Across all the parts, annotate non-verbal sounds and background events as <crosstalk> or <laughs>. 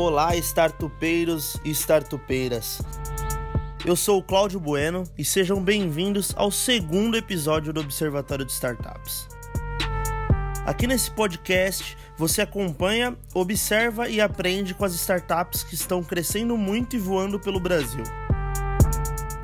Olá, startupeiros e startupeiras. Eu sou o Cláudio Bueno e sejam bem-vindos ao segundo episódio do Observatório de Startups. Aqui nesse podcast você acompanha, observa e aprende com as startups que estão crescendo muito e voando pelo Brasil.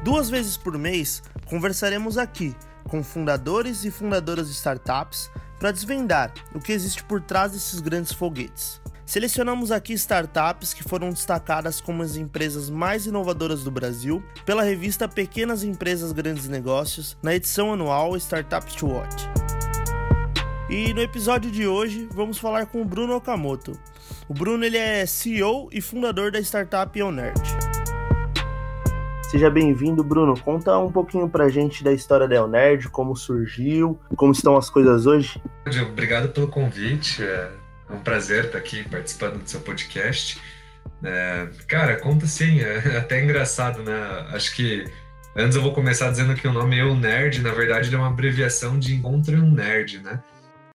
Duas vezes por mês conversaremos aqui com fundadores e fundadoras de startups para desvendar o que existe por trás desses grandes foguetes. Selecionamos aqui startups que foram destacadas como as empresas mais inovadoras do Brasil pela revista Pequenas Empresas Grandes Negócios, na edição anual Startups to Watch. E no episódio de hoje vamos falar com o Bruno Okamoto. O Bruno ele é CEO e fundador da startup Eonerd. Seja bem-vindo, Bruno. Conta um pouquinho pra gente da história da Eonerd, como surgiu, como estão as coisas hoje. Obrigado pelo convite. É é um prazer estar aqui participando do seu podcast. É, cara, conta sim, é <laughs> até engraçado, né? Acho que antes eu vou começar dizendo que o nome Eu Nerd, na verdade, é uma abreviação de Encontre um Nerd, né?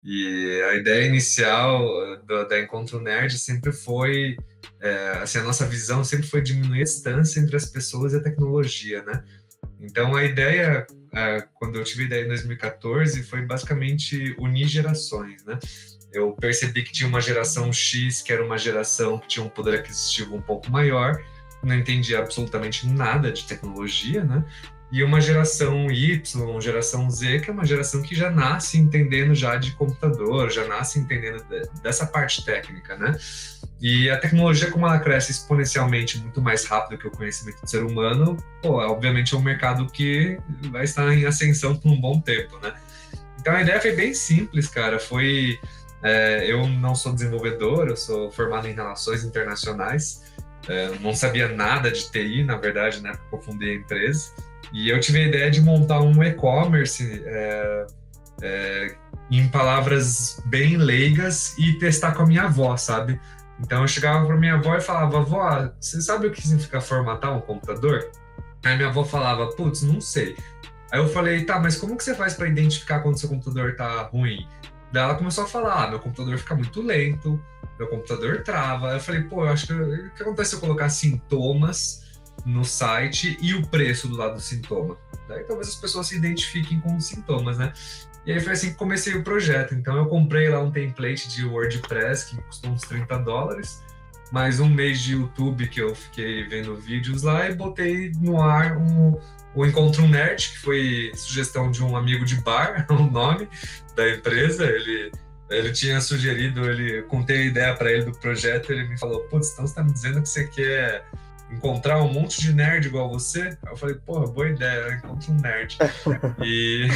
E a ideia inicial do, da Encontro Nerd sempre foi, é, assim, a nossa visão sempre foi diminuir a distância entre as pessoas e a tecnologia, né? Então a ideia, é, quando eu tive a ideia em 2014, foi basicamente unir gerações, né? Eu percebi que tinha uma geração X, que era uma geração que tinha um poder aquisitivo um pouco maior, não entendia absolutamente nada de tecnologia, né? E uma geração Y, geração Z, que é uma geração que já nasce entendendo já de computador, já nasce entendendo dessa parte técnica, né? E a tecnologia, como ela cresce exponencialmente muito mais rápido que o conhecimento do ser humano, pô, obviamente é um mercado que vai estar em ascensão por um bom tempo, né? Então a ideia foi bem simples, cara. Foi é, eu não sou desenvolvedor, eu sou formado em relações internacionais. É, não sabia nada de TI, na verdade, né? Porque eu fundei a empresa. E eu tive a ideia de montar um e-commerce é, é, em palavras bem leigas e testar com a minha avó, sabe? Então eu chegava para minha avó e falava: Avó, você sabe o que significa formatar um computador? Aí minha avó falava: Putz, não sei. Aí eu falei: Tá, mas como que você faz para identificar quando seu computador tá ruim? Daí ela começou a falar: ah, meu computador fica muito lento, meu computador trava. Eu falei: pô, eu acho que o que acontece se eu colocar sintomas no site e o preço do lado do sintoma? Daí talvez as pessoas se identifiquem com os sintomas, né? E aí foi assim que comecei o projeto. Então eu comprei lá um template de WordPress que custou uns 30 dólares, mais um mês de YouTube que eu fiquei vendo vídeos lá e botei no ar um, o Encontro Nerd, que foi sugestão de um amigo de bar, <laughs> o nome da empresa. Ele, ele tinha sugerido, ele contei a ideia para ele do projeto, ele me falou: Putz, então você está me dizendo que você quer encontrar um monte de nerd igual você? Eu falei: Porra, boa ideia, eu encontro um nerd. <laughs> e,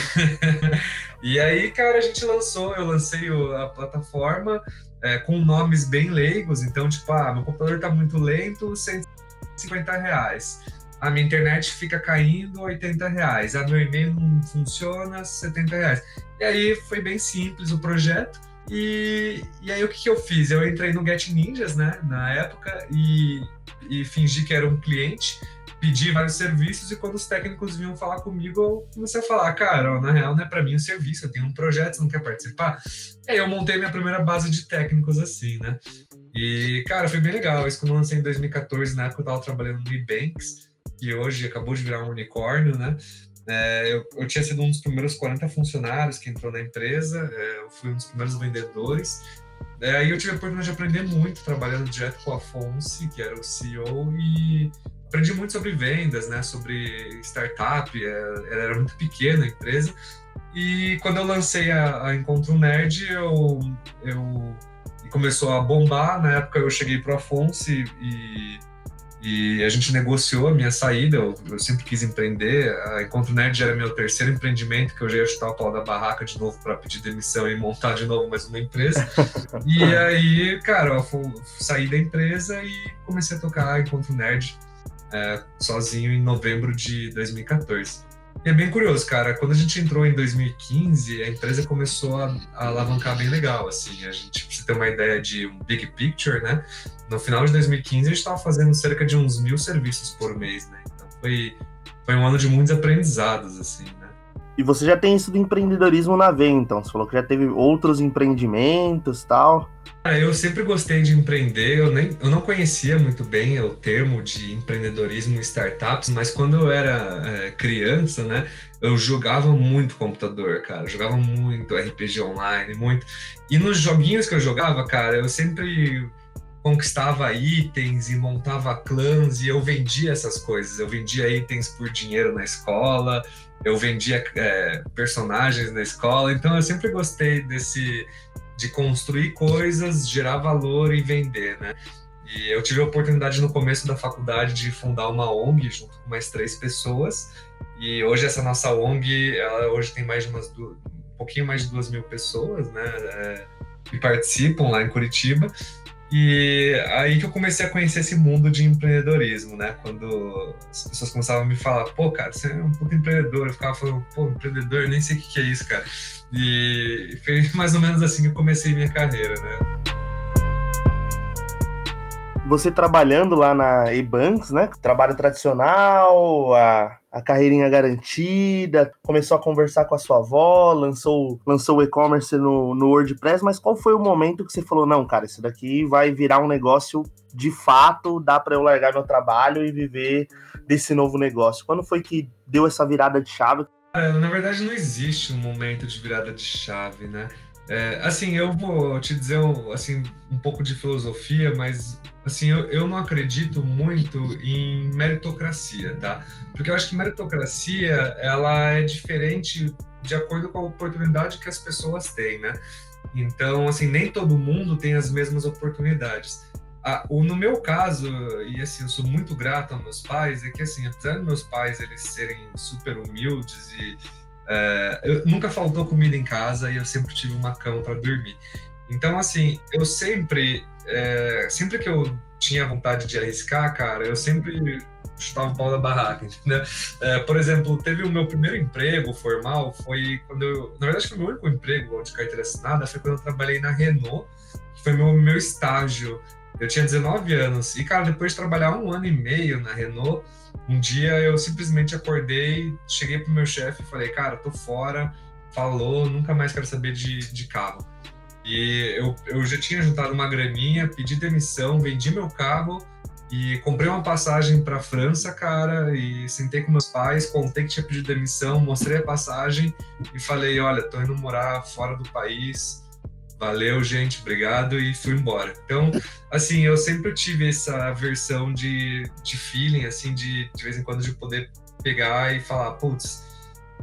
<laughs> e aí, cara, a gente lançou, eu lancei a plataforma. É, com nomes bem leigos, então, tipo, ah, meu computador está muito lento, 150 reais a minha internet fica caindo 80 reais, a meu e-mail não funciona 70 reais. E aí foi bem simples o projeto. E, e aí o que, que eu fiz? Eu entrei no Get Ninjas, né, na época, e, e fingi que era um cliente, pedi vários serviços, e quando os técnicos vinham falar comigo, eu comecei a falar, cara, na real não é para mim o serviço, eu tenho um projeto, você não quer participar? E aí eu montei minha primeira base de técnicos assim, né? E, cara, foi bem legal. Isso quando eu lancei em 2014, na época eu tava trabalhando no Ebanks, que hoje acabou de virar um unicórnio, né? É, eu, eu, tinha sido um dos primeiros 40 funcionários que entrou na empresa, é, eu fui um dos primeiros vendedores. É, aí eu tive a oportunidade de aprender muito trabalhando direto com o Afonso, que era o CEO, e aprendi muito sobre vendas, né, sobre startup, é, ela era muito pequena a empresa. E quando eu lancei a, a Encontro Nerd, eu, eu começou a bombar. Na época eu cheguei para o Afonso e e a gente negociou a minha saída. Eu, eu, sempre quis empreender. A Encontro Nerd era meu terceiro empreendimento, que eu já ia chutar o pau da barraca de novo para pedir demissão e montar de novo mais uma empresa. e aí, cara, eu saí da empresa e comecei a tocar Encontro Nerd é, sozinho em novembro de 2014. E é bem curioso, cara. Quando a gente entrou em 2015, a empresa começou a, a alavancar bem legal. Assim, a gente precisa ter uma ideia de um big picture, né? No final de 2015, a gente estava fazendo cerca de uns mil serviços por mês, né? Então foi, foi um ano de muitos aprendizados, assim? E você já tem isso do empreendedorismo na veia, então. Você falou que já teve outros empreendimentos tal. Ah, eu sempre gostei de empreender, eu, nem, eu não conhecia muito bem o termo de empreendedorismo em startups, mas quando eu era é, criança, né, eu jogava muito computador, cara, eu jogava muito RPG online, muito. E nos joguinhos que eu jogava, cara, eu sempre conquistava itens e montava clãs e eu vendia essas coisas. Eu vendia itens por dinheiro na escola, eu vendia é, personagens na escola, então eu sempre gostei desse de construir coisas, gerar valor e vender, né? E eu tive a oportunidade no começo da faculdade de fundar uma ONG junto com mais três pessoas. E hoje essa nossa ONG, ela hoje tem mais de umas um pouquinho mais de duas mil pessoas, né? É, que participam lá em Curitiba. E aí que eu comecei a conhecer esse mundo de empreendedorismo, né? Quando as pessoas começavam a me falar, pô, cara, você é um puto empreendedor. Eu ficava falando, pô, empreendedor, nem sei o que é isso, cara. E foi <laughs> mais ou menos assim que eu comecei minha carreira, né? Você trabalhando lá na Ebanks, né? Trabalho tradicional, a, a carreirinha garantida, começou a conversar com a sua avó, lançou, lançou o e-commerce no, no WordPress, mas qual foi o momento que você falou, não, cara, isso daqui vai virar um negócio de fato, dá para eu largar meu trabalho e viver desse novo negócio? Quando foi que deu essa virada de chave? É, na verdade, não existe um momento de virada de chave, né? É, assim, eu vou te dizer assim, um pouco de filosofia, mas assim, eu, eu não acredito muito em meritocracia, tá? Porque eu acho que meritocracia, ela é diferente de acordo com a oportunidade que as pessoas têm, né? Então, assim, nem todo mundo tem as mesmas oportunidades. Ah, o, no meu caso, e assim, eu sou muito grato aos meus pais, é que assim, apesar dos meus pais eles serem super humildes e é, eu, nunca faltou comida em casa e eu sempre tive uma cama para dormir. Então, assim, eu sempre, é, sempre que eu tinha vontade de arriscar, cara, eu sempre chutava o pau da barraca, <laughs> né? É, por exemplo, teve o meu primeiro emprego formal, foi quando eu, na verdade, foi o meu único emprego de carteira assinada, foi quando eu trabalhei na Renault, que foi meu, meu estágio eu tinha 19 anos e, cara, depois de trabalhar um ano e meio na Renault, um dia eu simplesmente acordei, cheguei pro meu chefe e falei, cara, tô fora, falou, nunca mais quero saber de, de carro. E eu, eu já tinha juntado uma graninha, pedi demissão, vendi meu carro e comprei uma passagem para França, cara, e sentei com meus pais, contei que tinha pedido demissão, mostrei a passagem e falei, olha, tô indo morar fora do país, valeu, gente, obrigado, e fui embora. Então, assim, eu sempre tive essa versão de, de feeling, assim, de de vez em quando de poder pegar e falar, putz,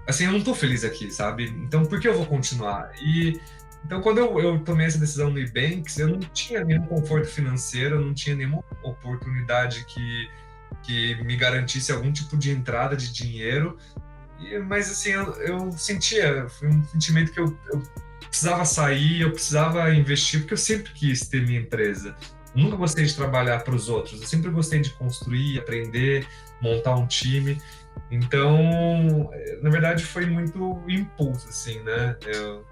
assim, eu não tô feliz aqui, sabe? Então, por que eu vou continuar? E então, quando eu, eu tomei essa decisão no Ebanks, eu não tinha nenhum conforto financeiro, eu não tinha nenhuma oportunidade que, que me garantisse algum tipo de entrada de dinheiro. E, mas, assim, eu, eu sentia, foi um sentimento que eu, eu precisava sair, eu precisava investir, porque eu sempre quis ter minha empresa. Nunca gostei de trabalhar para os outros, eu sempre gostei de construir, aprender, montar um time. Então, na verdade, foi muito impulso, assim, né? Eu,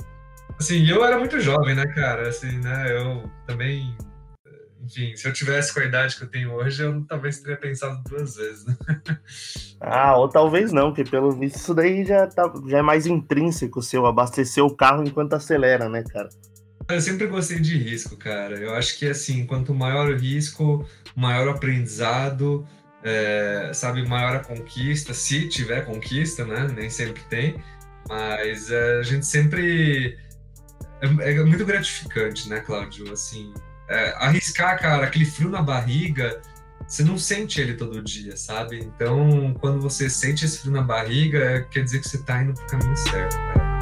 assim, eu era muito jovem, né, cara? Assim, né? Eu também enfim, se eu tivesse com a idade que eu tenho hoje, eu talvez teria pensado duas vezes, né? Ah, ou talvez não, porque pelo visto isso daí já, tá, já é mais intrínseco seu, abastecer o carro enquanto acelera, né, cara? Eu sempre gostei de risco, cara. Eu acho que, assim, quanto maior o risco, maior o aprendizado, é, sabe, maior a conquista, se tiver conquista, né? Nem sempre tem, mas é, a gente sempre... É, é muito gratificante, né, Cláudio? Assim, é, arriscar, cara, aquele frio na barriga, você não sente ele todo dia, sabe? Então, quando você sente esse frio na barriga, quer dizer que você tá indo pro caminho certo, cara.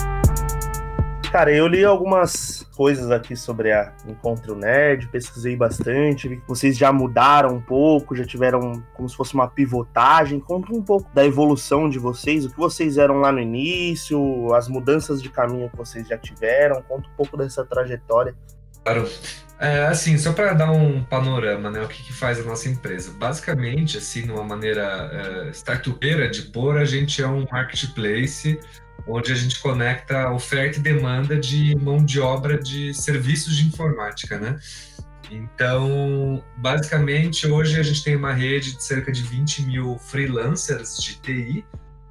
Cara, eu li algumas coisas aqui sobre a Encontro Nerd, pesquisei bastante, vi que vocês já mudaram um pouco, já tiveram como se fosse uma pivotagem. Conta um pouco da evolução de vocês, o que vocês eram lá no início, as mudanças de caminho que vocês já tiveram, conta um pouco dessa trajetória. Claro. É, assim, só para dar um panorama, né, o que, que, faz a nossa empresa? Basicamente, assim, numa maneira é, startupeira de pôr, a gente é um marketplace onde a gente conecta oferta e demanda de mão de obra de serviços de informática, né? Então, basicamente, hoje a gente tem uma rede de cerca de 20 mil freelancers de TI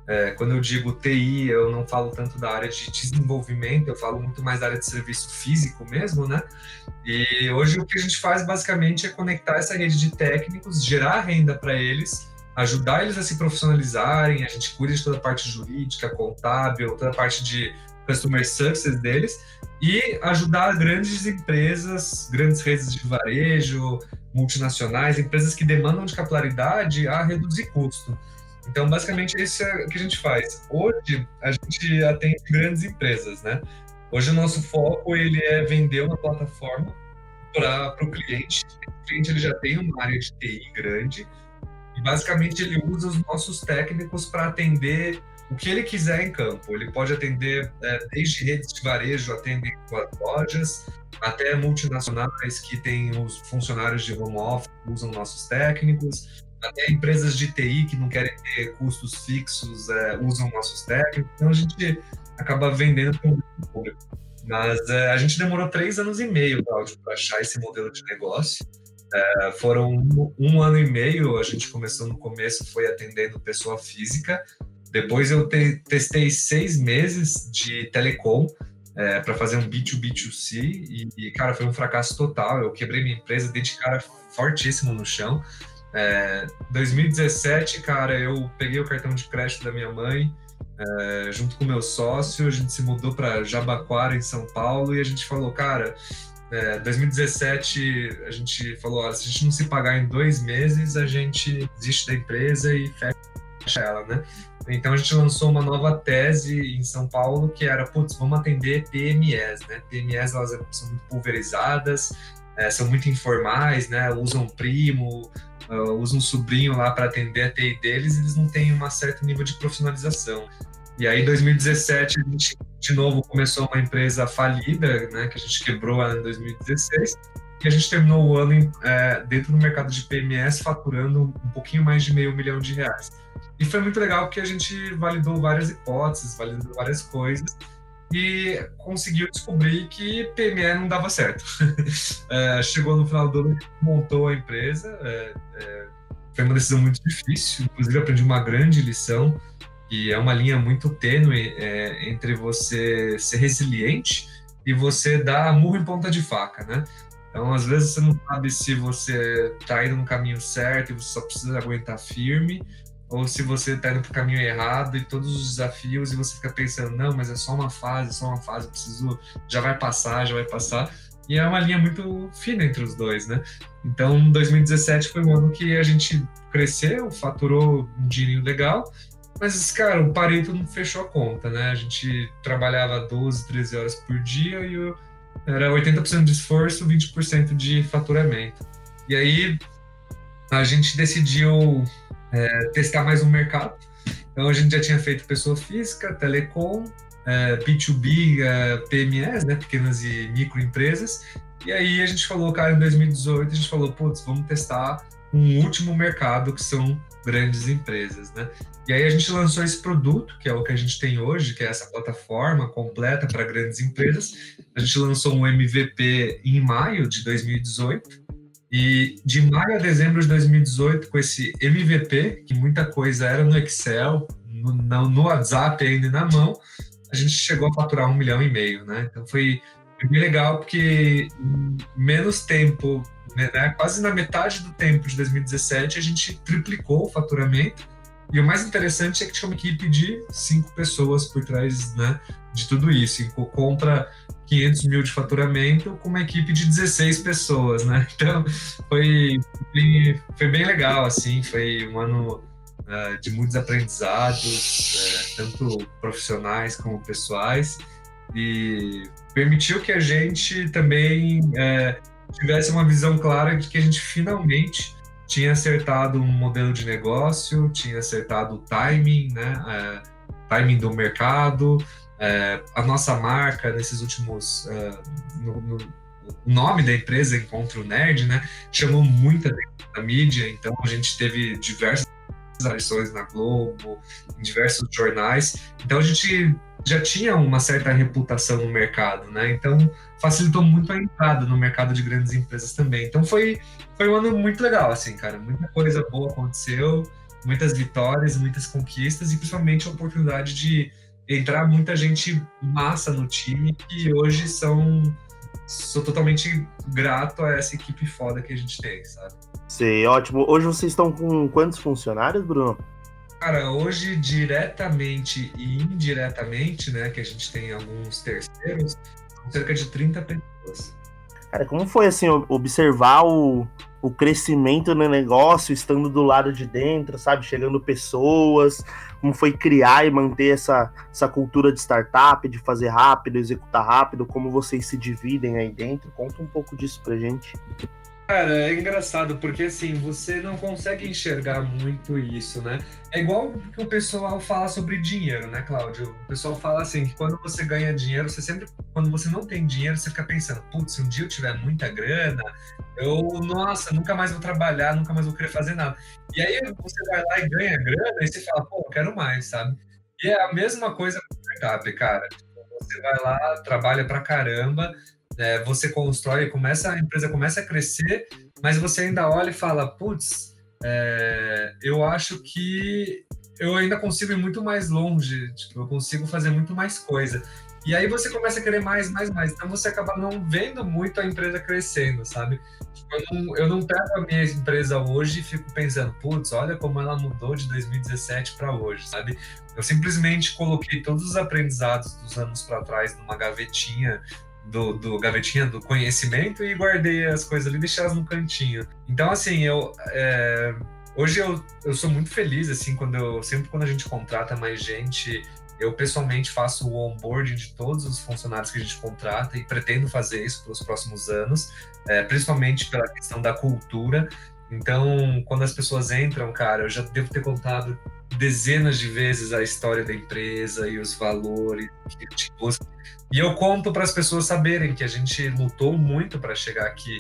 É, quando eu digo TI, eu não falo tanto da área de desenvolvimento, eu falo muito mais da área de serviço físico mesmo, né? E hoje o que a gente faz basicamente é conectar essa rede de técnicos, gerar renda para eles, ajudar eles a se profissionalizarem, a gente cuida de toda a parte jurídica, contábil, toda a parte de customer success deles e ajudar grandes empresas, grandes redes de varejo, multinacionais, empresas que demandam de capilaridade a reduzir custo. Então, basicamente, isso é o que a gente faz. Hoje, a gente atende grandes empresas, né? Hoje, o nosso foco ele é vender uma plataforma para o cliente. O cliente ele já tem uma área de TI grande e, basicamente, ele usa os nossos técnicos para atender o que ele quiser em campo. Ele pode atender é, desde redes de varejo, atendem com as lojas, até multinacionais que têm os funcionários de home office, usam nossos técnicos, até empresas de TI que não querem ter custos fixos, é, usam nossos técnicos. Então a gente acaba vendendo para o público. Mas é, a gente demorou três anos e meio, para achar esse modelo de negócio. É, foram um, um, ano e meio, a gente começou no começo, foi atendendo pessoa física, depois eu te, testei seis meses de telecom é, para fazer um B2B2C e, e, cara, foi um fracasso total. Eu quebrei minha empresa, dei de cara fortíssimo no chão. É, 2017, cara, eu peguei o cartão de crédito da minha mãe, é, junto com meu sócio, a gente se mudou para Jabaquara, em São Paulo, e a gente falou, cara, é, 2017 a gente falou, se a gente não se pagar em dois meses, a gente desiste da empresa e fecha ela, né? Então a gente lançou uma nova tese em São Paulo que era, putz, vamos atender PMEs, né? PMEs elas são muito pulverizadas, é, são muito informais, né? Usam primo, uh, usam um sobrinho lá para atender a TI deles, eles não têm um certo nível de profissionalização. E aí, em 2017, a gente de novo começou uma empresa falida, né? Que a gente quebrou em 2016 e a gente terminou o ano em, é, dentro do mercado de PMS faturando um pouquinho mais de meio milhão de reais. E foi muito legal porque a gente validou várias hipóteses, validou várias coisas e conseguiu descobrir que PME não dava certo. <laughs> é, chegou no final do ano, montou a empresa, é, é, foi uma decisão muito difícil, inclusive aprendi uma grande lição, que é uma linha muito tênue é, entre você ser resiliente e você dar murro em ponta de faca, né? Então, às vezes, você não sabe se você está indo no caminho certo e você só precisa aguentar firme, ou se você está indo para o caminho errado e todos os desafios e você fica pensando, não, mas é só uma fase, só uma fase, preciso, já vai passar, já vai passar. E é uma linha muito fina entre os dois, né? Então, 2017 foi um ano que a gente cresceu, faturou um dinheirinho legal, mas, cara, o Pareto não fechou a conta, né? A gente trabalhava 12, 13 horas por dia e eu, era 80% de esforço, 20% de faturamento. E aí, a gente decidiu é, testar mais um mercado. Então a gente já tinha feito pessoa física, telecom, é, B2B, é, PMEs, né, pequenas e microempresas. E aí a gente falou, cara, em 2018 a gente falou, putz, vamos testar um último mercado que são grandes empresas, né? E aí a gente lançou esse produto, que é o que a gente tem hoje, que é essa plataforma completa para grandes empresas. A gente lançou um MVP em maio de 2018 e de maio a dezembro de 2018, com esse MVP, que muita coisa era no Excel, no, no WhatsApp ainda na mão, a gente chegou a faturar um milhão e meio, né? Então foi, bem legal, porque menos tempo, né, quase na metade do tempo de 2017, a gente triplicou o faturamento. E o mais interessante é que tinha uma equipe de cinco pessoas por trás né, de tudo isso. Compra 500 mil de faturamento com uma equipe de 16 pessoas, né? <laughs> Então, foi, foi, foi bem legal, assim, foi um ano uh, de muitos aprendizados, uh, tanto profissionais como pessoais, e permitiu que a gente também uh, tivesse uma visão clara de que a gente finalmente tinha acertado um modelo de negócio, tinha acertado o timing, né? timing do mercado, é, a nossa marca nesses últimos. Uh, no, no, o nome da empresa, Encontro Nerd, né, chamou muita da mídia, então a gente teve diversas aparições na Globo, em diversos jornais, então a gente já tinha uma certa reputação no mercado, né? Então facilitou muito a entrada no mercado de grandes empresas também. Então foi foi um ano muito legal, assim, cara. Muita coisa boa aconteceu muitas vitórias, muitas conquistas e principalmente a oportunidade de entrar muita gente massa no time que hoje são sou totalmente grato a essa equipe foda que a gente tem, sabe? Sei, ótimo. Hoje vocês estão com quantos funcionários, Bruno? Cara, hoje diretamente e indiretamente, né, que a gente tem alguns terceiros, cerca de 30 pessoas. Cara, como foi assim observar o, o crescimento no negócio, estando do lado de dentro, sabe? Chegando pessoas, como foi criar e manter essa, essa cultura de startup, de fazer rápido, executar rápido, como vocês se dividem aí dentro. Conta um pouco disso pra gente. Cara, é engraçado, porque assim, você não consegue enxergar muito isso, né? É igual que o pessoal fala sobre dinheiro, né, Cláudio? O pessoal fala assim, que quando você ganha dinheiro, você sempre, quando você não tem dinheiro, você fica pensando, putz, se um dia eu tiver muita grana, eu, nossa, nunca mais vou trabalhar, nunca mais vou querer fazer nada. E aí você vai lá e ganha grana, e você fala, pô, eu quero mais, sabe? E é a mesma coisa com o startup, cara. Tipo, você vai lá, trabalha pra caramba, é, você constrói, começa, a empresa começa a crescer, mas você ainda olha e fala, putz, é, eu acho que eu ainda consigo ir muito mais longe, tipo, eu consigo fazer muito mais coisa. E aí você começa a querer mais, mais, mais. Então você acaba não vendo muito a empresa crescendo, sabe? Tipo, eu não, eu não pego a minha empresa hoje e fico pensando, putz, olha como ela mudou de 2017 para hoje, sabe? Eu simplesmente coloquei todos os aprendizados dos anos para trás numa gavetinha do, do gavetinha do conhecimento e guardei as coisas ali, deixei elas no cantinho. Então, assim, eu. É, hoje eu, eu sou muito feliz, assim, quando eu. Sempre quando a gente contrata mais gente, eu pessoalmente faço o onboarding de todos os funcionários que a gente contrata e pretendo fazer isso pelos próximos anos, é, principalmente pela questão da cultura. Então, quando as pessoas entram, cara, eu já devo ter contado dezenas de vezes a história da empresa e os valores que. E eu conto para as pessoas saberem que a gente lutou muito para chegar aqui,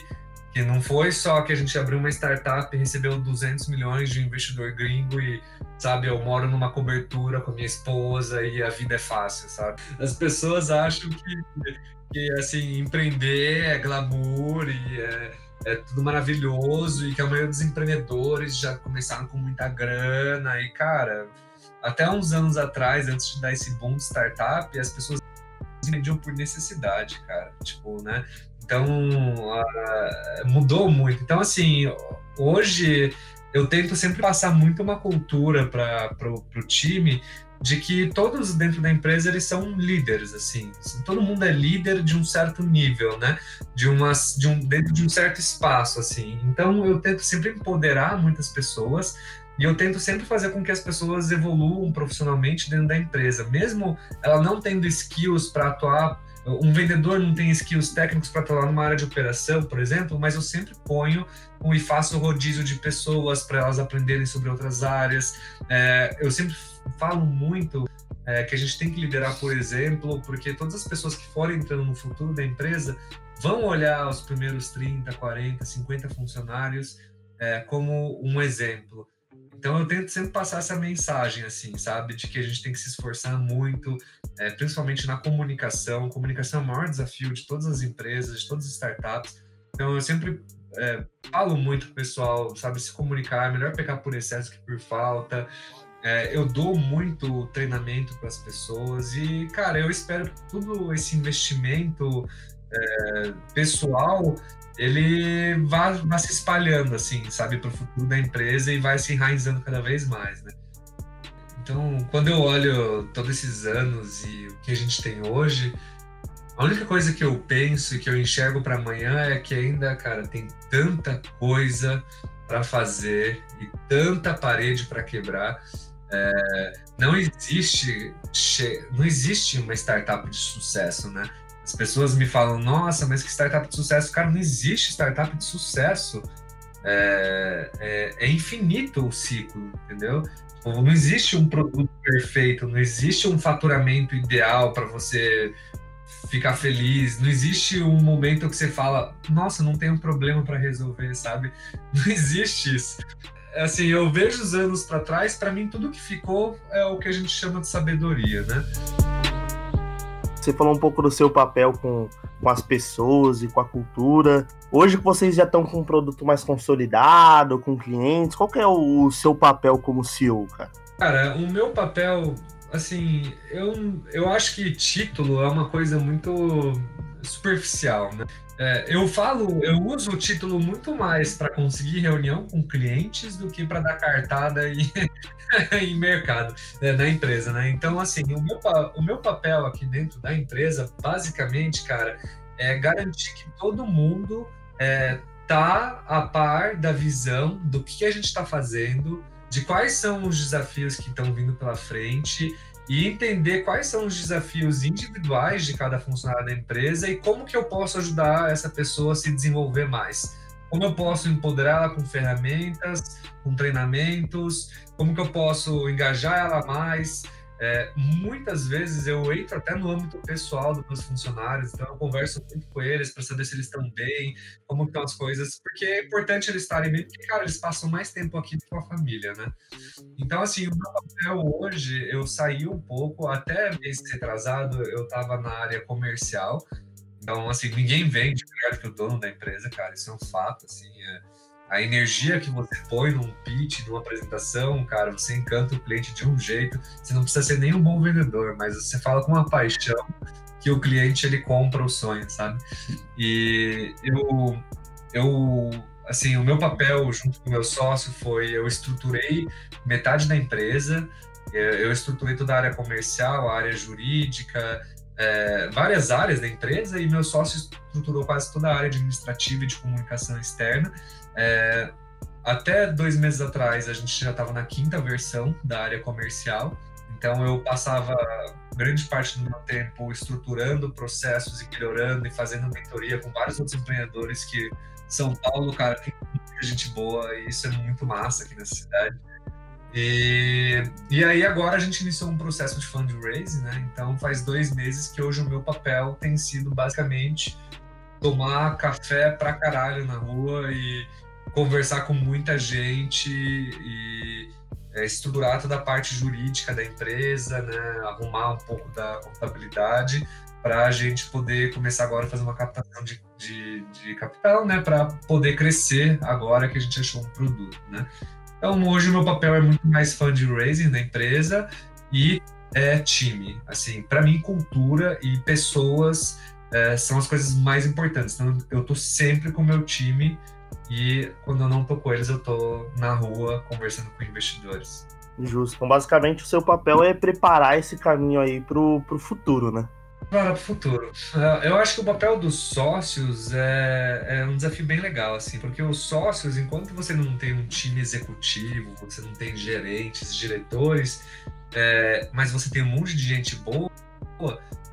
que não foi só que a gente abriu uma startup e recebeu 200 milhões de investidor gringo e, sabe, eu moro numa cobertura com a minha esposa e a vida é fácil, sabe? As pessoas acham que, que assim, empreender é glamour e é é tudo maravilhoso e que a maioria dos empreendedores já começaram com muita grana e, cara, até uns anos atrás, antes de dar esse boom de startup, as pessoas vendiam por necessidade, cara, tipo, né? Então, uh, mudou muito. Então, assim, hoje eu tento sempre passar muito uma cultura para o time de que todos dentro da empresa eles são líderes, assim, todo mundo é líder de um certo nível, né? De uma, de um, dentro de um certo espaço, assim. Então eu tento sempre empoderar muitas pessoas e eu tento sempre fazer com que as pessoas evoluam profissionalmente dentro da empresa, mesmo ela não tendo skills para atuar um vendedor não tem skills técnicos para atuar numa área de operação, por exemplo, mas eu sempre ponho e faço rodízio de pessoas para elas aprenderem sobre outras áreas. É, eu sempre falo muito é, que a gente tem que liderar por exemplo, porque todas as pessoas que forem entrando no futuro da empresa vão olhar os primeiros 30, 40, 50 funcionários é, como um exemplo. Então eu tento sempre passar essa mensagem, assim, sabe? De que a gente tem que se esforçar muito, é, principalmente na comunicação. Comunicação é o maior desafio de todas as empresas, de todas as startups. Então eu sempre é, falo muito pro pessoal, sabe? Se comunicar, é melhor pecar por excesso que por falta. É, eu dou muito treinamento para as pessoas e, cara, eu espero que todo esse investimento pessoal ele vai, vai se espalhando, assim, sabe, para o futuro da empresa e vai se enraizando cada vez mais, né? Então, quando eu olho todos esses anos e o que a gente tem hoje, a única coisa que eu penso e que eu enxergo para amanhã é que ainda, cara, tem tanta coisa para fazer e tanta parede para quebrar. É, não existe não existe uma startup de sucesso, né? As pessoas me falam, nossa, mas que startup de sucesso? Cara, não existe startup de sucesso. É, é, é infinito o ciclo, entendeu? Tipo, não existe um produto perfeito, não existe um faturamento ideal para você ficar feliz, não existe um momento que você fala, nossa, não tem um problema para resolver, sabe? <laughs> Não existe isso. Assim, eu vejo os anos para trás, para mim tudo que ficou é o que a gente chama de sabedoria, né? Você falou um pouco do seu papel com, com as pessoas e com a cultura. Hoje que vocês já estão com um produto mais consolidado, com clientes, qual é o, o seu papel como CEO, cara? Cara, o meu papel, assim, eu, eu acho que título é uma coisa muito superficial, né? É, eu falo, eu uso o título muito mais para conseguir reunião com clientes do que para dar cartada em, <laughs> em mercado, né, na empresa, né? Então, assim, o meu, o meu papel aqui dentro da empresa, basicamente, cara, é garantir que todo mundo é, tá a par da visão do que a gente está fazendo, de quais são os desafios que estão vindo pela frente e entender quais são os desafios individuais de cada funcionário da empresa e como que eu posso ajudar essa pessoa a se desenvolver mais. Como eu posso empoderá-la com ferramentas, com treinamentos, como que eu posso engajar ela mais, é, muitas vezes eu entro até no âmbito pessoal dos meus funcionários, então eu converso muito com eles para saber se eles estão bem, como estão as coisas, porque é importante eles estarem bem, porque, cara, eles passam mais tempo aqui com a família, né? Então, assim, o meu papel hoje, eu saí um pouco, até mês retrasado, eu estava na área comercial, então, assim, ninguém vende melhor que o dono da empresa, cara, isso é um fato, assim, é a energia que você põe num pitch, numa apresentação, cara, você encanta o cliente de um jeito. Você não precisa ser nem um bom vendedor, mas você fala com uma paixão que o cliente ele compra o sonho, sabe? E eu, eu, assim, o meu papel junto com o meu sócio foi eu estruturei metade da empresa, eu estruturei toda a área comercial, a área jurídica, é, várias áreas da empresa e meu sócio estruturou quase toda a área administrativa e de comunicação externa. É, até dois meses atrás, a gente já estava na quinta versão da área comercial, então eu passava grande parte do meu tempo estruturando processos e melhorando e fazendo mentoria com vários outros empreendedores que São Paulo, cara, tem muita gente boa e isso é muito massa aqui nessa cidade. E, e aí agora a gente iniciou um processo de fundraising, né? Então faz dois meses que hoje o meu papel tem sido basicamente tomar café pra caralho na rua e conversar com muita gente e é, estruturar toda a parte jurídica da empresa, né, arrumar um pouco da contabilidade para a gente poder começar agora a fazer uma captação de, de, de capital, né, para poder crescer agora que a gente achou um produto, né. Então hoje o meu papel é muito mais fundraising na empresa e é time, assim, para mim cultura e pessoas é, são as coisas mais importantes. Então eu tô sempre com o meu time e quando eu não tô com eles, eu tô na rua conversando com investidores. Justo. Então, basicamente, o seu papel é preparar esse caminho aí pro, pro futuro, né? Para o futuro. É, eu acho que o papel dos sócios é, é, um desafio bem legal, assim, porque os sócios, enquanto você não tem um time executivo, você não tem gerentes, diretores, é, mas você tem um monte de gente boa,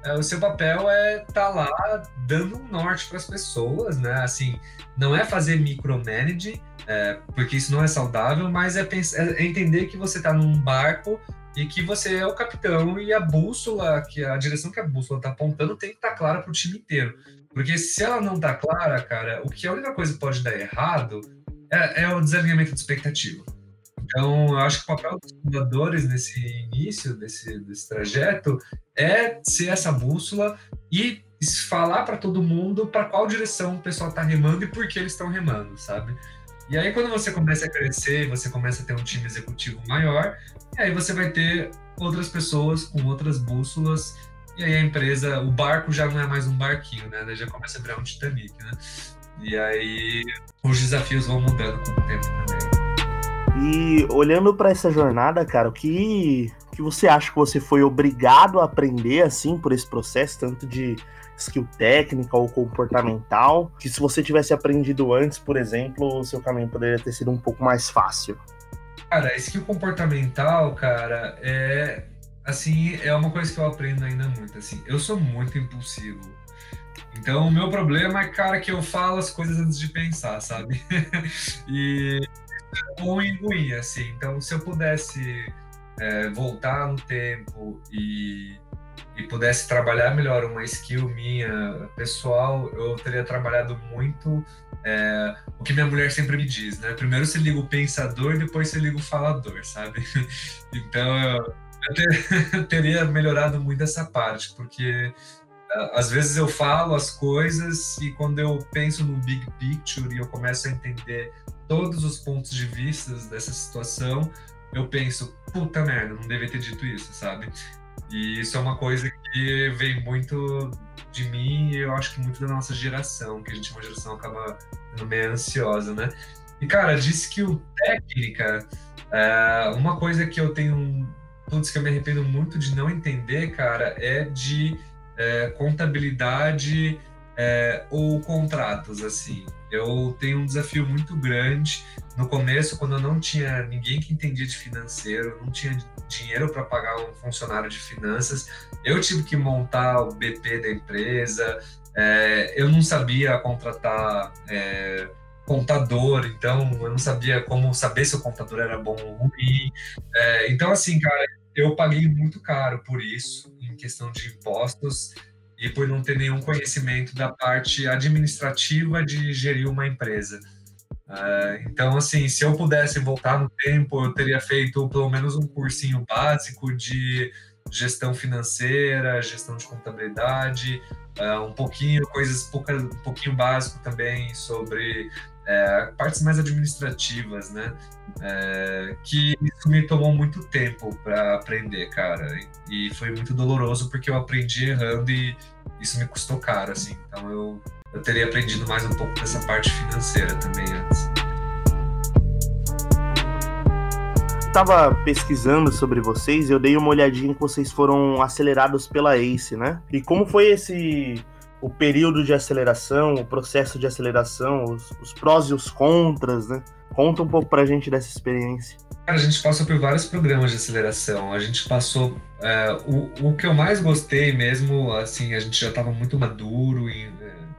é, o seu papel é estar tá lá dando um norte para as pessoas, né? Assim, não é fazer micromanaging, é, porque isso não é saudável, mas é, pensar, é entender que você está num barco e que você é o capitão e a bússola, que a direção que a bússola está apontando tem que estar tá clara para o time inteiro. Porque se ela não está clara, cara, o que a única coisa que pode dar errado é, é o desalinhamento de expectativa. Então, eu acho que o papel dos fundadores nesse início desse, desse trajeto é ser essa bússola e falar para todo mundo para qual direção o pessoal está remando e por que eles estão remando, sabe? E aí, quando você começa a crescer, você começa a ter um time executivo maior, e aí você vai ter outras pessoas com outras bússolas, e aí a empresa, o barco já não é mais um barquinho, né? Já começa a virar um Titanic, né? E aí os desafios vão mudando com o tempo também. E olhando para essa jornada, cara, o que, que você acha que você foi obrigado a aprender assim por esse processo, tanto de skill técnica ou comportamental, que se você tivesse aprendido antes, por exemplo, o seu caminho poderia ter sido um pouco mais fácil? Cara, skill comportamental, cara, é assim, é uma coisa que eu aprendo ainda muito, assim. Eu sou muito impulsivo. Então, o meu problema é, cara, que eu falo as coisas antes de pensar, sabe? <laughs> e e ruim, assim. Então, se eu pudesse é, voltar no tempo e, e pudesse trabalhar melhor uma skill minha pessoal, eu teria trabalhado muito é, o que minha mulher sempre me diz, né? Primeiro você liga o pensador, depois você liga o falador, sabe? <laughs> Então, eu, ter, <laughs> eu teria melhorado muito essa parte, porque às vezes eu falo as coisas e quando eu penso no big picture e eu começo a entender todos os pontos de vista dessa situação, eu penso, puta merda, não devia ter dito isso, sabe? E isso é uma coisa que vem muito de mim e eu acho que muito da nossa geração, que a gente é uma geração acaba sendo meio ansiosa, né? E, cara, disse que o técnica, é, uma coisa que eu tenho, putz, que eu me arrependo muito de não entender, cara, é de é, contabilidade é, ou contratos, assim. Eu tenho um desafio muito grande. No começo, quando eu não tinha ninguém que entendia de financeiro, não tinha dinheiro para pagar um funcionário de finanças, eu tive que montar o BP da empresa. É, eu não sabia contratar é, contador, então eu não sabia como saber se o contador era bom ou ruim. É, então, assim, cara, eu paguei muito caro por isso, em questão de impostos e por não ter nenhum conhecimento da parte administrativa de gerir uma empresa. Uh, então, assim, se eu pudesse voltar no tempo, eu teria feito pelo menos um cursinho básico de gestão financeira, gestão de contabilidade, uh, um pouquinho, coisas um pouquinho básico também sobre é, partes mais administrativas, né? É, que isso me tomou muito tempo para aprender, cara. E, foi muito doloroso porque eu aprendi errando e isso me custou caro, assim. Então eu, eu teria aprendido mais um pouco dessa parte financeira também antes. Estava pesquisando sobre vocês, eu dei uma olhadinha que vocês foram acelerados pela ACE, né? E como foi esse o período de aceleração, o processo de aceleração, os, os prós e os contras, né? Conta um pouco pra gente dessa experiência. Cara, a gente passou por vários programas de aceleração. A gente passou. É, o, o que eu mais gostei mesmo, assim, a gente já estava muito maduro é,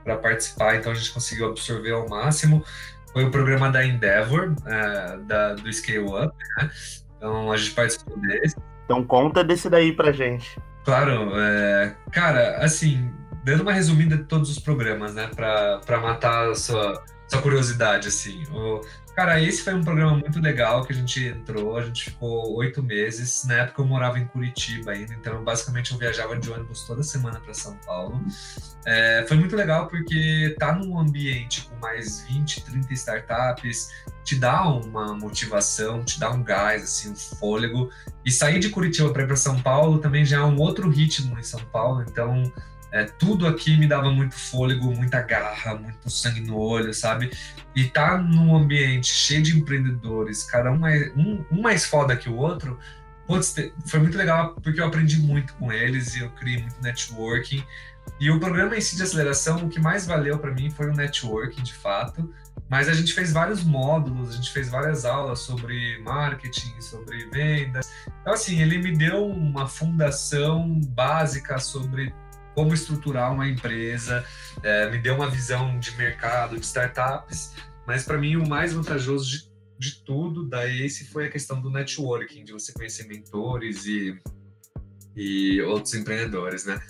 para participar, então a gente conseguiu absorver ao máximo. Foi o programa da Endeavor, é, da, do Scale Up, né? Então a gente participou desse. Então conta desse daí pra gente. Claro, é, cara, assim, dando uma resumida de todos os programas, né, para matar a sua, sua curiosidade, assim. O, cara, esse foi um programa muito legal que a gente entrou, a gente ficou oito meses. Na época eu morava em Curitiba ainda, então basicamente eu viajava de ônibus toda semana para São Paulo. É, foi muito legal porque tá num ambiente com mais 20, 30 startups, te dá uma motivação, te dá um gás, assim, um fôlego. E sair de Curitiba para ir para São Paulo também já é um outro ritmo em São Paulo, então é, tudo aqui me dava muito fôlego, muita garra, muito sangue no olho, sabe? E tá num ambiente cheio de empreendedores, cada um mais, um, um mais foda que o outro, putz, foi muito legal porque eu aprendi muito com eles e eu criei muito networking. E o programa em si de aceleração, o que mais valeu para mim foi o networking, de fato. Mas a gente fez vários módulos, a gente fez várias aulas sobre marketing, sobre vendas. Então, assim, ele me deu uma fundação básica sobre como estruturar uma empresa, é, me deu uma visão de mercado, de startups, mas para mim o mais vantajoso de, de tudo da ACE foi a questão do networking, de você conhecer mentores e, e outros empreendedores, né?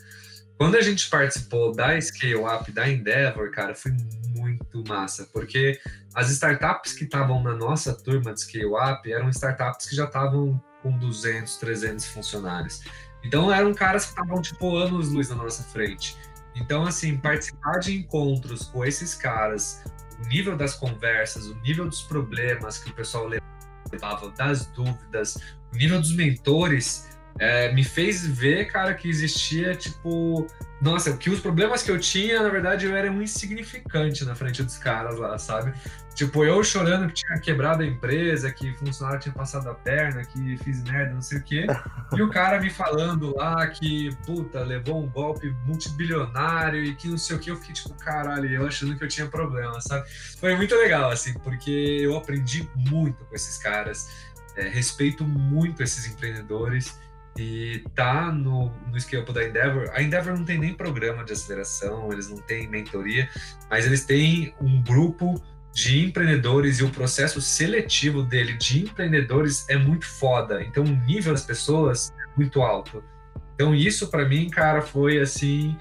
Quando a gente participou da Scale Up, da Endeavor, cara, foi muito massa, porque as startups que estavam na nossa turma de Scale Up eram startups que já estavam com 200, 300 funcionários. Então eram caras que estavam, tipo, anos luz na nossa frente. Então, assim, participar de encontros com esses caras, o nível das conversas, o nível dos problemas que o pessoal levava, das dúvidas, o nível dos mentores, é, me fez ver, cara, que existia, tipo, nossa, que os problemas que eu tinha, na verdade, eu era um insignificante na frente dos caras lá, sabe? Tipo, eu chorando que tinha quebrado a empresa, que funcionário tinha passado a perna, que fiz merda, não sei o quê. E o cara me falando lá que, puta, levou um golpe multibilionário e que não sei o quê. Eu fiquei tipo, caralho, eu achando que eu tinha problema, sabe? Foi muito legal, assim, porque eu aprendi muito com esses caras, é, respeito muito esses empreendedores e tá no, no Scale da Endeavor. A Endeavor não tem nem programa de aceleração, eles não têm mentoria, mas eles têm um grupo de empreendedores e o processo seletivo dele de empreendedores é muito foda. Então o nível das pessoas é muito alto. Então isso para mim, cara, foi assim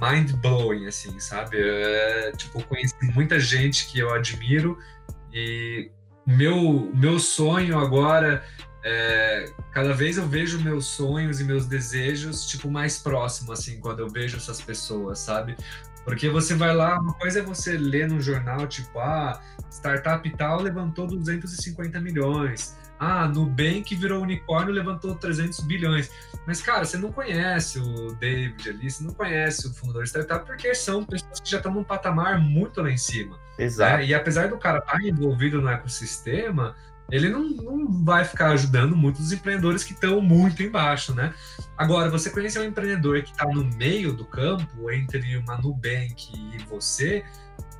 mind blowing, assim, sabe? É, tipo, conheci muita gente que eu admiro e meu meu sonho agora é, cada vez eu vejo meus sonhos e meus desejos, tipo, mais próximo, assim, quando eu vejo essas pessoas, sabe? Porque você vai lá, uma coisa é você ler no jornal, tipo, ah, startup tal levantou 250 milhões. Ah, Nubank virou unicórnio levantou 300 bilhões. Mas, cara, você não conhece o David ali, você não conhece o fundador de startup, porque são pessoas que já estão num patamar muito lá em cima. Exato. Né? E apesar do cara estar tá envolvido no ecossistema, ele não, não vai ficar ajudando muitos empreendedores que estão muito embaixo, né? Agora, você conhecer um empreendedor que está no meio do campo, entre uma Nubank e você,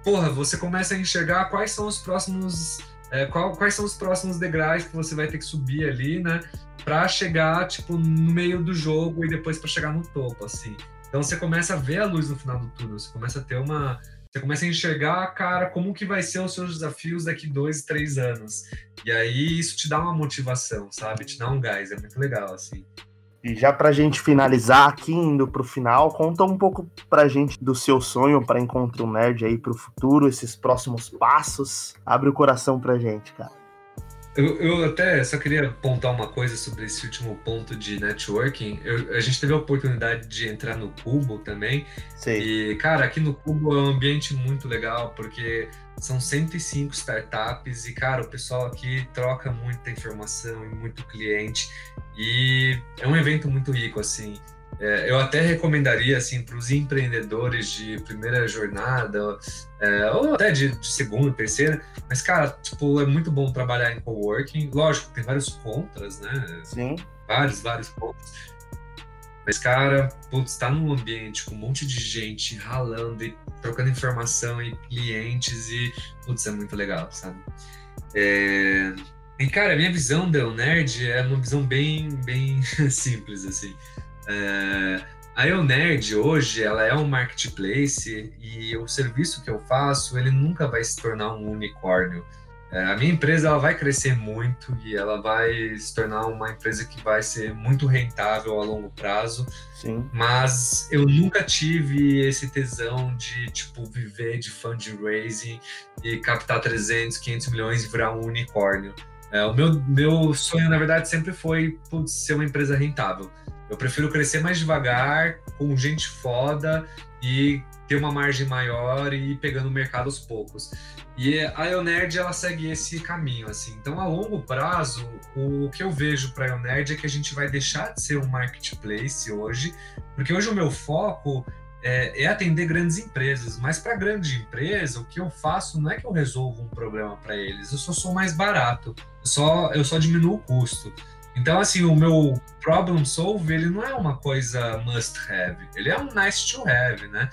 porra, você começa a enxergar quais são os próximos. É, qual, quais são os próximos degraus que você vai ter que subir ali, né? Para chegar, tipo, no meio do jogo e depois para chegar no topo, assim. Então você começa a ver a luz no final do túnel, você começa a ter uma, você começa a enxergar, cara, como que vai ser os seus desafios daqui dois, três anos. E aí isso te dá uma motivação, sabe? Te dá um gás, é muito legal, assim. E já pra gente finalizar aqui, indo pro final, conta um pouco pra gente do seu sonho para encontrar um nerd aí pro futuro, esses próximos passos. Abre o coração pra gente, cara. Eu, eu, até só queria apontar uma coisa sobre esse último ponto de networking. Eu, a gente teve a oportunidade de entrar no Cubo também. Sim. E, cara, aqui no Cubo é um ambiente muito legal, porque são 105 startups e, cara, o pessoal aqui troca muita informação e muito cliente. E é um evento muito rico, assim. É, eu até recomendaria assim para os empreendedores de primeira jornada é, ou até de, de, segunda, terceira, mas cara, tipo é muito bom trabalhar em coworking. Lógico, tem vários contras, né? Sim. Vários, vários contras. Mas cara, putz, tá num ambiente com um monte de gente ralando e trocando informação e clientes e putz, é muito legal, sabe? É... E cara, a minha visão da Nerd é uma visão bem, bem <laughs> simples assim. É, a EONerd hoje ela é um marketplace e o serviço que eu faço ele nunca vai se tornar um unicórnio. É, a minha empresa ela vai crescer muito e ela vai se tornar uma empresa que vai ser muito rentável a longo prazo. Sim. Mas eu nunca tive esse tesão de tipo viver de fundraising e captar 300, 500 milhões e virar um unicórnio. É, o meu, meu sonho, na verdade, sempre foi putz, ser uma empresa rentável. Eu prefiro crescer mais devagar, com gente foda e ter uma margem maior e ir pegando o mercado aos poucos. E a Ionerd, ela segue esse caminho, assim. Então, a longo prazo, o que eu vejo para a Ionerd é que a gente vai deixar de ser um marketplace hoje, porque hoje o meu foco é, é atender grandes empresas. Mas para grande empresa, o que eu faço não é que eu resolvo um problema para eles, eu só sou mais barato, eu só, eu só diminuo o custo. Então, assim, o meu problem solve, ele não é uma coisa must have, ele é um nice to have, né?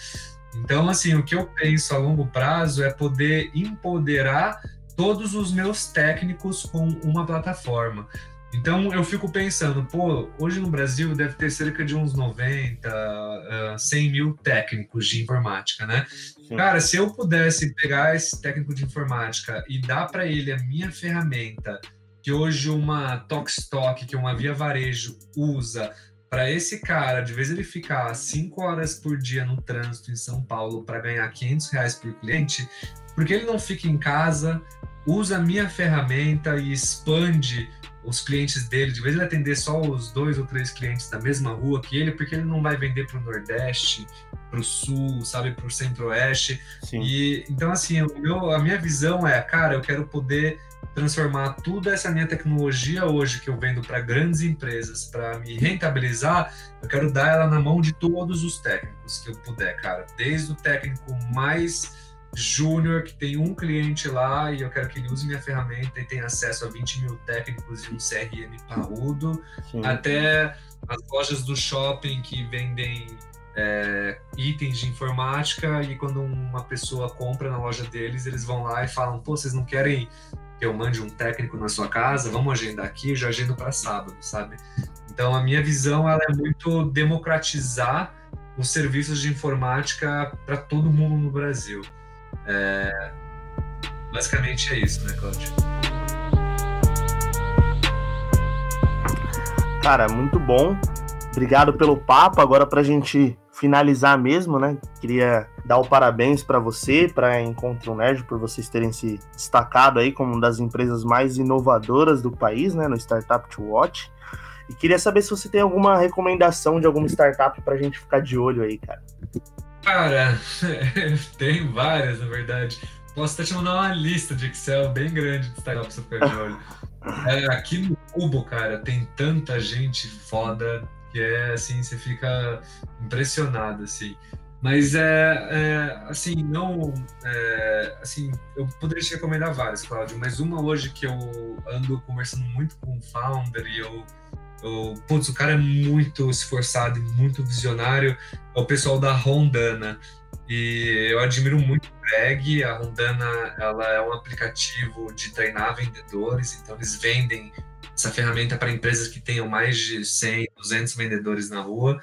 Então, assim, o que eu penso a longo prazo é poder empoderar todos os meus técnicos com uma plataforma. Então, eu fico pensando, pô, hoje no Brasil deve ter cerca de uns 90, uh, 100 mil técnicos de informática, né? Sim. Cara, se eu pudesse pegar esse técnico de informática e dar para ele a minha ferramenta que hoje uma Tokstok, que uma via varejo, usa para esse cara, de vez ele ficar cinco horas por dia no trânsito em São Paulo para ganhar 500 reais por cliente, porque ele não fica em casa, usa a minha ferramenta e expande os clientes dele, de vez ele atender só os dois ou três clientes da mesma rua que ele, porque ele não vai vender para o Nordeste, para o Sul, sabe, para o Centro-Oeste. E então assim, meu, a minha visão é, cara, eu quero poder transformar toda essa minha tecnologia hoje que eu vendo para grandes empresas para me rentabilizar, eu quero dar ela na mão de todos os técnicos que eu puder, cara. Desde o técnico mais júnior que tem um cliente lá e eu quero que ele use minha ferramenta e tenha acesso a 20 mil técnicos e um CRM parrudo, Sim. até as lojas do shopping que vendem é, itens de informática e quando uma pessoa compra na loja deles, eles vão lá e falam: pô, vocês não querem que eu mande um técnico na sua casa, vamos agendar aqui, já agendo para sábado, sabe? Então a minha visão ela é muito democratizar os serviços de informática para todo mundo no Brasil. É... Basicamente é isso, né, Claudio? Cara, muito bom. Obrigado pelo papo. Agora para a gente finalizar mesmo, né? Queria dar o parabéns para você, para Encontro Nerd, por vocês terem se destacado aí como uma das empresas mais inovadoras do país, né? No Startup to Watch. E queria saber se você tem alguma recomendação de alguma startup para a gente ficar de olho aí, cara. Cara, <laughs> tem várias, na verdade. Posso até te mandar uma lista de Excel bem grande de startups super de olho. <laughs> É, aqui no Cubo, cara, tem tanta gente foda que é assim, você fica impressionado, assim. Mas é, é assim, não. É, assim, eu poderia te recomendar várias, Cláudio, mas uma hoje que eu ando conversando muito com o founder e eu. eu putz, o cara é muito esforçado e muito visionário, é o pessoal da Rondana. E eu admiro muito o Greg. A Rondana ela é um aplicativo de treinar vendedores, então eles vendem essa ferramenta para empresas que tenham mais de 100, 200 vendedores na rua.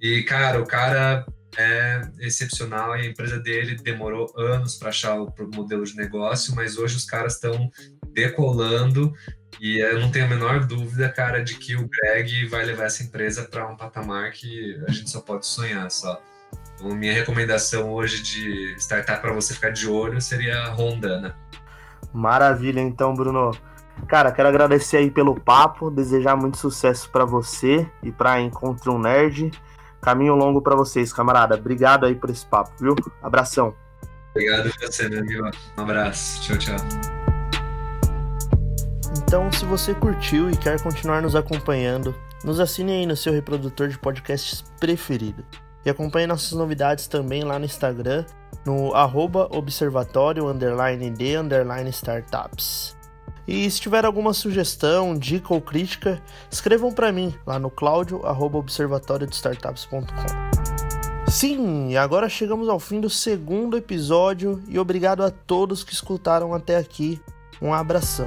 E, cara, o cara é excepcional. A empresa dele demorou anos para achar o modelo de negócio, mas hoje os caras estão decolando. E eu não tenho a menor dúvida, cara, de que o Greg vai levar essa empresa para um patamar que a gente só pode sonhar só. Então, minha recomendação hoje de startup para você ficar de olho seria a Rondana. Né? Maravilha, então, Bruno. Cara, quero agradecer aí pelo papo, desejar muito sucesso para você e para Encontro um Nerd. Caminho longo para vocês, camarada. Obrigado aí por esse papo, viu? Abração. Obrigado a você, meu amigo. Um abraço. Tchau, tchau. Então, se você curtiu e quer continuar nos acompanhando, nos assine aí no seu reprodutor de podcasts preferido. E acompanhe nossas novidades também lá no Instagram, no arroba observatório underline de underline startups. E se tiver alguma sugestão, dica ou crítica, escrevam para mim lá no claudio@observatoriodestartups.com. Sim, agora chegamos ao fim do segundo episódio e obrigado a todos que escutaram até aqui. Um abração.